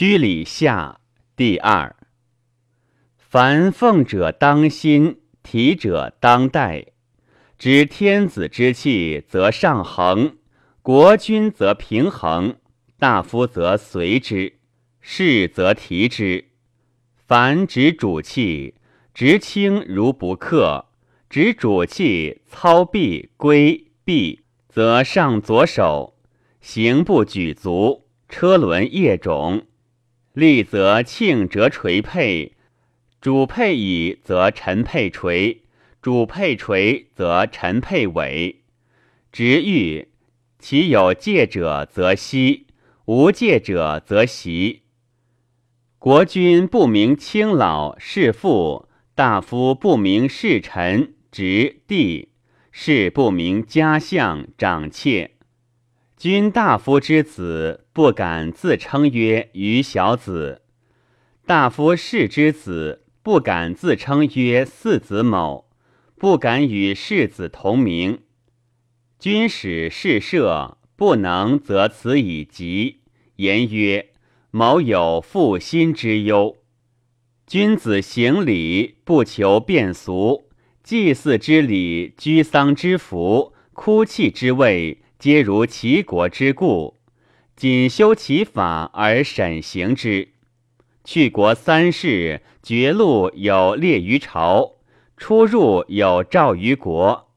居礼下第二。凡奉者当心，提者当代。知天子之气，则上衡；国君则平衡；大夫则随之；士则提之。凡执主气，执轻如不克；执主气，操臂归臂，则上左手，行不举足，车轮叶踵。立则庆折垂佩，主佩矣则臣佩垂，主佩垂则臣佩尾。直欲其有戒者则息，无戒者则习。国君不明卿老弑父，大夫不明弑臣侄弟，士不明家相长妾。君大夫之子不敢自称曰余小子，大夫士之子不敢自称曰四子某，不敢与世子同名。君使士射不能，则此以疾。言曰：某有负心之忧。君子行礼不求变俗，祭祀之礼，居丧之福，哭泣之位。皆如齐国之故，谨修其法而审行之。去国三世，绝路有列于朝，出入有诏于国。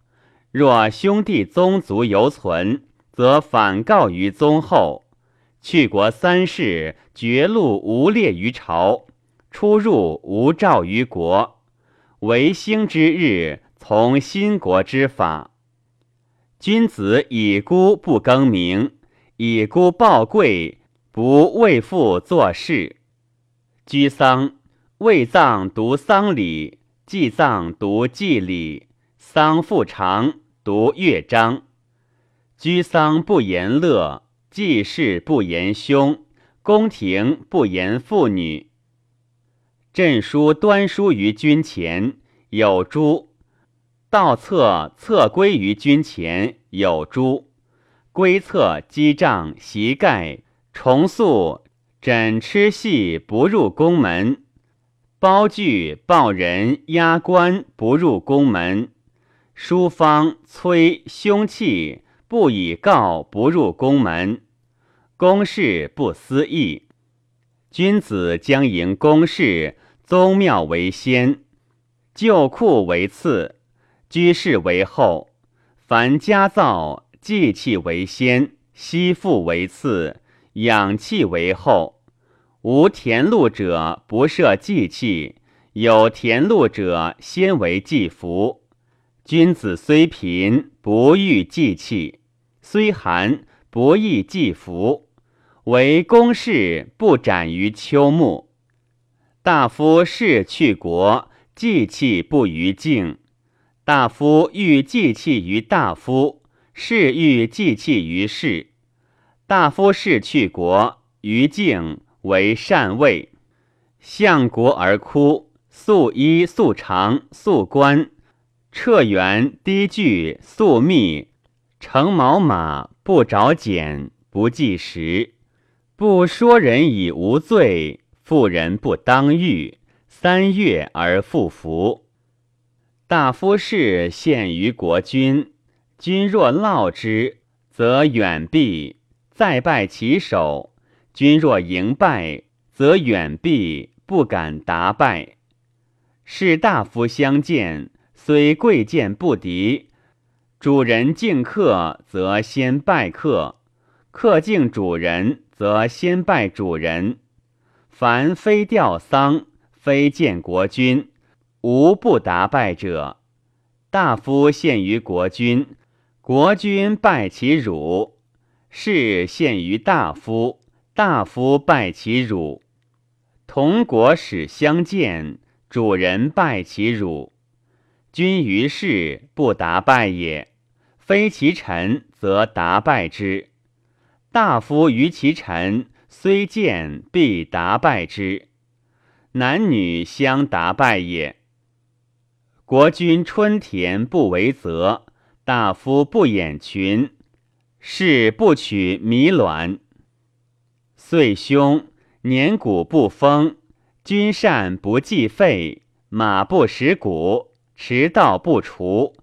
若兄弟宗族犹存，则反告于宗后。去国三世，绝路无列于朝，出入无诏于国。为兴之日，从新国之法。君子以孤不更名，以孤报贵，不为父作事。居丧，未葬读丧礼，祭葬读祭礼，丧复长读乐章。居丧不言乐，祭事不言凶，宫廷不言妇女。朕书端书于君前，有诸。道策策归于君前有诸，归策击杖席盖重塑枕吃系不入宫门，包具抱人压棺不入宫门，书方催凶器不以告不入宫门，公事不思议。君子将迎公事，宗庙为先，旧库为次。居士为后，凡家造祭器为先，息腹为次，养气为后。无田禄者不设祭器，有田禄者先为祭服。君子虽贫，不欲祭器；虽寒，不易祭服。为公事不展于秋木。大夫事去国，祭器不于境。大夫欲祭器于大夫，士欲祭器于士。大夫士去国，于境为善位。相国而哭，素衣素长素冠，彻圆低句素密，乘毛马不着茧，不计时，不说人以无罪，妇人不当欲，三月而复服。大夫士献于国君，君若劳之，则远避；再拜其首。君若迎拜，则远避，不敢答拜。士大夫相见，虽贵贱不敌，主人敬客，则先拜客；客敬主人，则先拜主人。凡非吊丧，非见国君。无不答拜者，大夫献于国君，国君拜其辱；士献于大夫，大夫拜其辱。同国使相见，主人拜其辱。君于士不答拜也，非其臣则答拜之。大夫于其臣，虽见必答拜之。男女相答拜也。国君春田不为泽，大夫不掩群，士不取糜卵。岁凶，年谷不丰，君善不计费，马不食谷，迟道不除，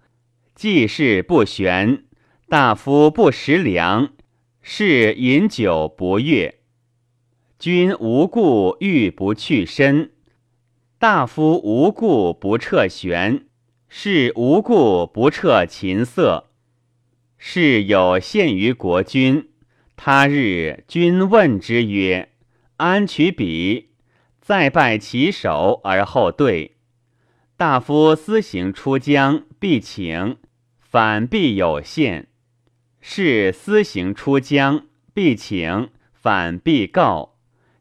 祭事不旋，大夫不食粮，是饮酒不悦。君无故欲不去身，大夫无故不撤玄，是无故不撤琴瑟。是有限于国君。他日君问之曰：“安取彼？”再拜其首而后对。大夫私行出疆，必请；反必有限。是私行出疆，必请；反必告。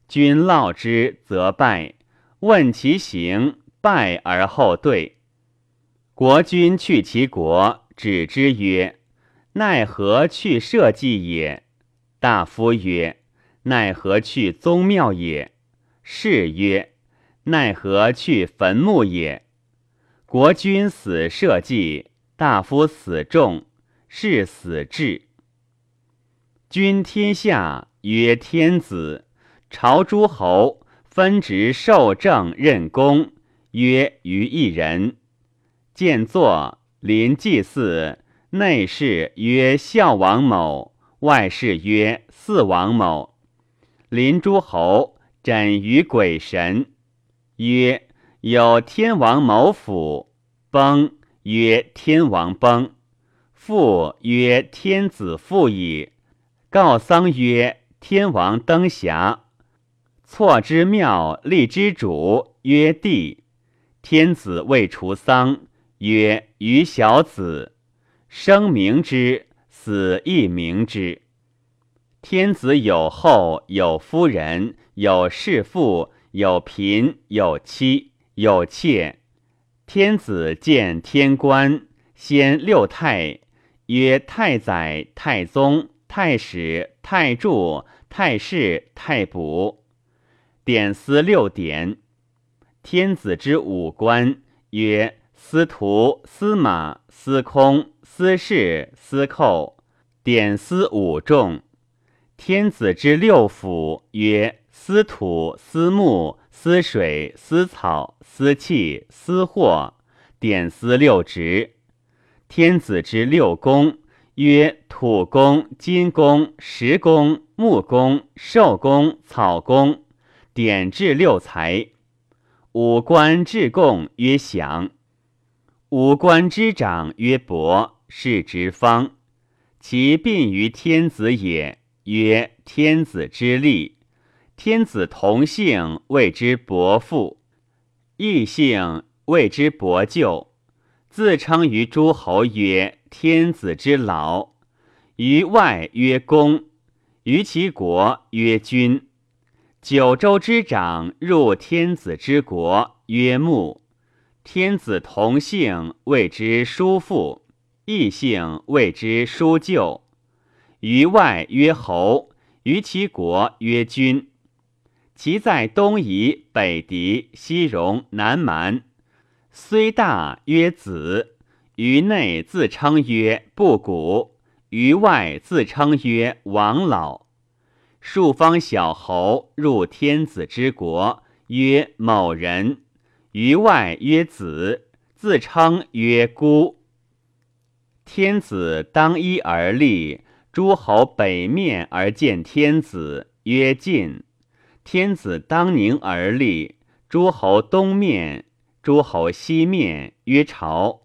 君劳之，则拜；问其行，拜而后对。国君去其国，止之曰：“奈何去社稷也？”大夫曰：“奈何去宗庙也？”士曰：“奈何去坟墓也？”国君死社稷，大夫死众，是死志。君天下曰天子，朝诸侯分职受政任公，曰于一人。见坐临祭祀，内侍曰孝王某。外事曰：“四王某，临诸侯，枕于鬼神。曰：有天王某府崩，曰天王崩。父曰天子复矣。告丧曰天王登遐。错之庙，立之主，曰帝。天子未除丧，曰于小子。生明之。”死亦明之。天子有后，有夫人，有侍妇，有嫔，有妻，有妾。天子见天官，先六太，曰太宰、太宗、太史、太柱、太师、太卜。典司六典。天子之五官，曰司徒、司马、司空。司事、司寇，典司五众；天子之六府，曰司土、司木、司水、司草、司器、司货，典司六职；天子之六宫，曰土宫、金宫、石宫、木宫、寿宫、草宫，典制六才；五官至贡，曰享；五官之长，曰伯。是直方，其病于天子也。曰天子之立，天子同姓谓之伯父，异姓谓之伯舅。自称于诸侯曰天子之老，于外曰公，于其国曰君。九州之长入天子之国曰穆，天子同姓谓之叔父。异姓谓之叔舅，于外曰侯，于其国曰君。其在东夷、北狄、西戎、南蛮，虽大曰子，于内自称曰不古，于外自称曰王老。数方小侯入天子之国，曰某人，于外曰子，自称曰孤。天子当一而立，诸侯北面而见天子，曰晋；天子当宁而立，诸侯东面，诸侯西面，曰朝。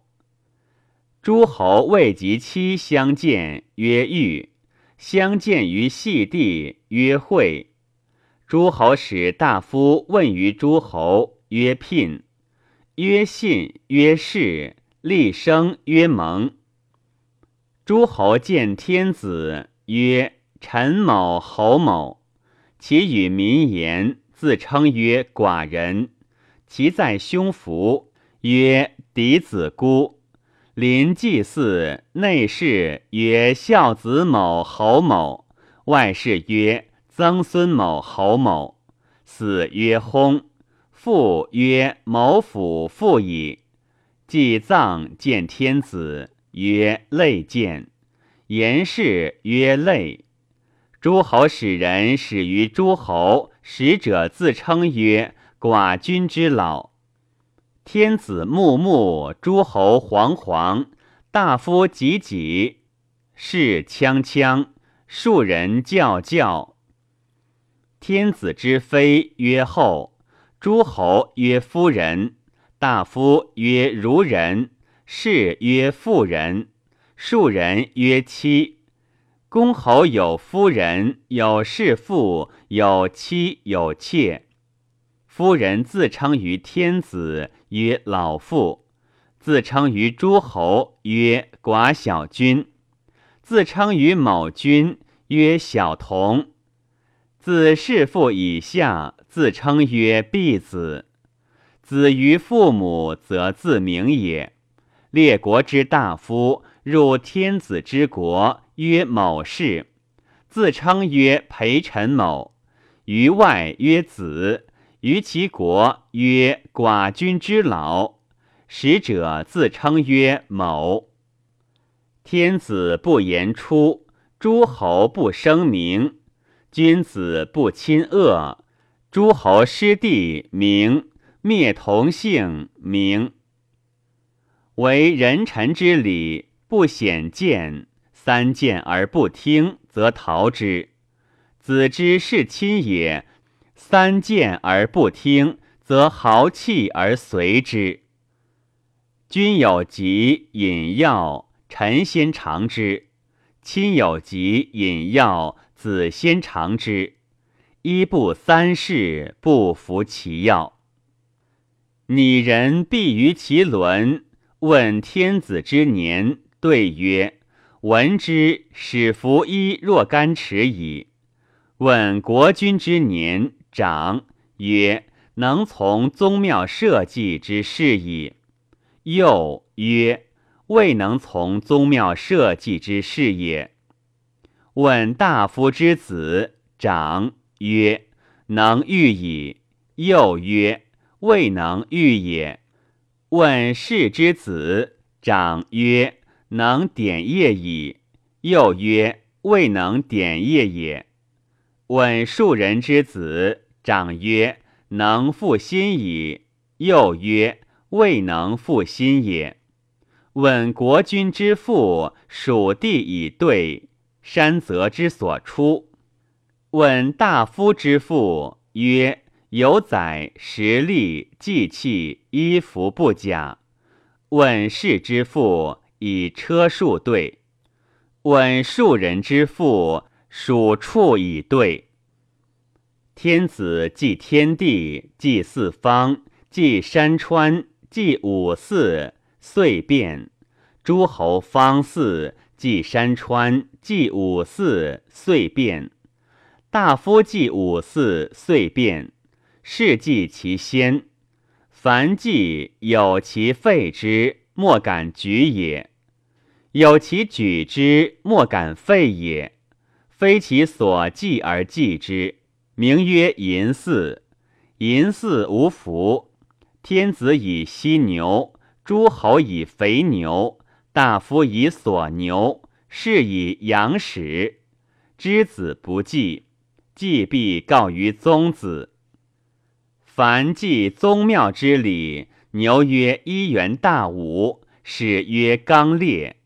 诸侯未及期相见，曰豫；相见于细地，曰会。诸侯使大夫问于诸侯，曰聘；曰信，曰士；立生，曰盟。诸侯见天子，曰：“陈某、侯某。”其与民言，自称曰“寡人”。其在胸腹，曰“嫡子孤”。临祭祀，内侍曰：“孝子某、侯某。”外侍曰：“曾孙某、侯某。”死曰：“薨。”父曰：“某府父矣。”祭葬见天子。曰类见，言氏曰类。诸侯使人始于诸侯，使者自称曰寡君之老。天子穆穆，诸侯惶惶，大夫汲汲，士锵锵，庶人教教。天子之妃曰后，诸侯曰夫人，大夫曰孺人，士曰妇人，庶人曰妻。公侯有夫人，有士妇，有妻，有妾。夫人自称于天子曰老妇，自称于诸侯曰寡小君，自称于某君曰小童。自弑父以下，自称曰婢子。子于父母，则自名也。列国之大夫入天子之国。曰某氏，自称曰陪臣某，于外曰子，于其国曰寡君之老。使者自称曰某。天子不言出，诸侯不声名，君子不亲恶，诸侯失地名，灭同姓名。为人臣之礼，不显见。三谏而不听，则逃之。子之是亲也。三谏而不听，则豪气而随之。君有疾饮药，臣先尝之；亲有疾饮药，子先尝之。一不三世，不服其药。拟人必于其伦，问天子之年，对曰。闻之，使服衣若干尺矣。问国君之年长，曰：能从宗庙社稷之事矣。又曰：未能从宗庙社稷之事也。问大夫之子长，曰：能御矣。又曰：未能御也。问士之子长，曰：能点业矣。又曰：未能点业也。问庶人之子长曰：能复心矣。又曰：未能复心也。问国君之父属地以对，山泽之所出。问大夫之父曰：有载食力祭器衣服不假。问士之父。以车数对，问庶人之父，属处以对。天子祭天地，祭四方，祭山川，祭五祀，岁变；诸侯方祀，祭山川，祭五祀，岁变；大夫祭五祀，岁变。是祭其先，凡祭有其废之。莫敢举也，有其举之，莫敢废也。非其所祭而祭之，名曰淫祀。淫祀无福。天子以犀牛，诸侯以肥牛，大夫以所牛，士以羊豕。之子不祭，祭必告于宗子。凡祭宗庙之礼。牛曰一元大武，豕曰刚烈，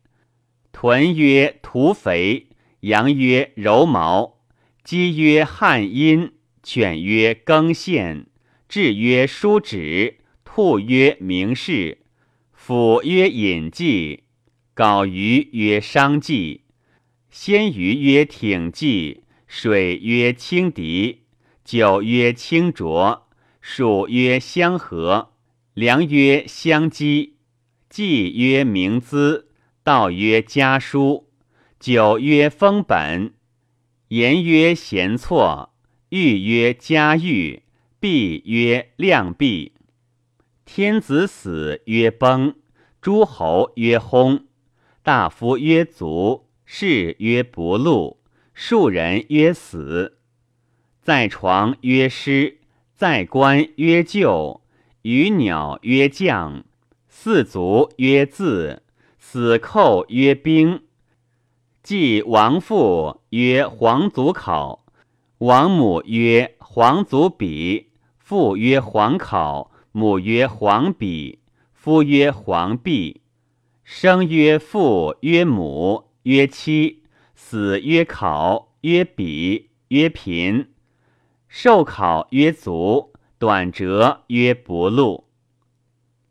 豚曰屠肥，羊曰柔毛，鸡曰汉阴，犬曰更献，雉曰叔止，兔曰明士，虎曰隐祭，缟鱼曰商祭，鲜鱼曰挺祭，水曰清涤，酒曰清浊，属曰相和。良曰相积，祭曰明资，道曰家书，酒曰封本，言曰贤错，玉曰嘉玉，璧曰亮璧。天子死曰崩，诸侯曰薨，大夫曰卒，士曰不禄，庶人曰死。在床曰失，在官曰就。鱼鸟曰将，四足曰字，死寇曰兵。即王父曰皇祖考，王母曰皇祖比，父曰皇考，母曰皇比，夫曰皇弼。生曰父，曰母，曰妻，子曰考，曰比，曰贫。寿考曰足，短折曰不禄。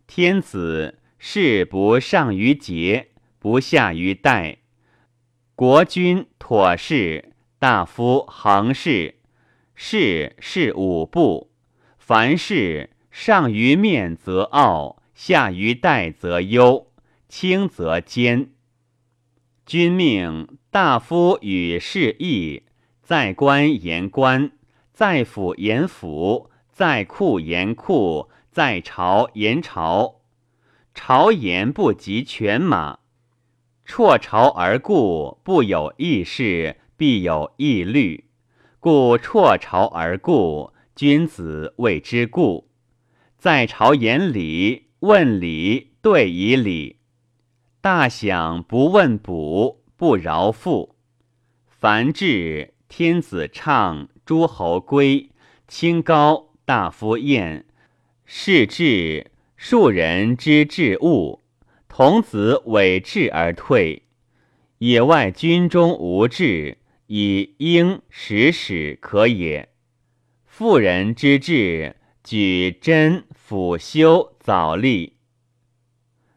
天子事不上于节，不下于代。国君妥事，大夫恒事。事是五步，凡事上于面则傲，下于代则忧，轻则坚。君命大夫与士义，在官言官，在府言府，在库言库，在朝言朝。朝言不及犬马，辍朝而故，不有义事，必有义律。故辍朝而故，君子谓之故。在朝言礼，问礼，对以礼。大享不问卜，不饶父。凡至，天子唱，诸侯归，清高，大夫宴。是至，庶人之至物。童子委质而退。野外军中无志，以应使使可也。妇人之志，举贞辅修早立。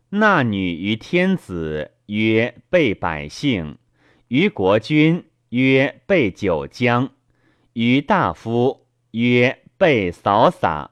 纳女于天子，曰备百姓；于国君，曰备九江；于大夫，曰备扫洒。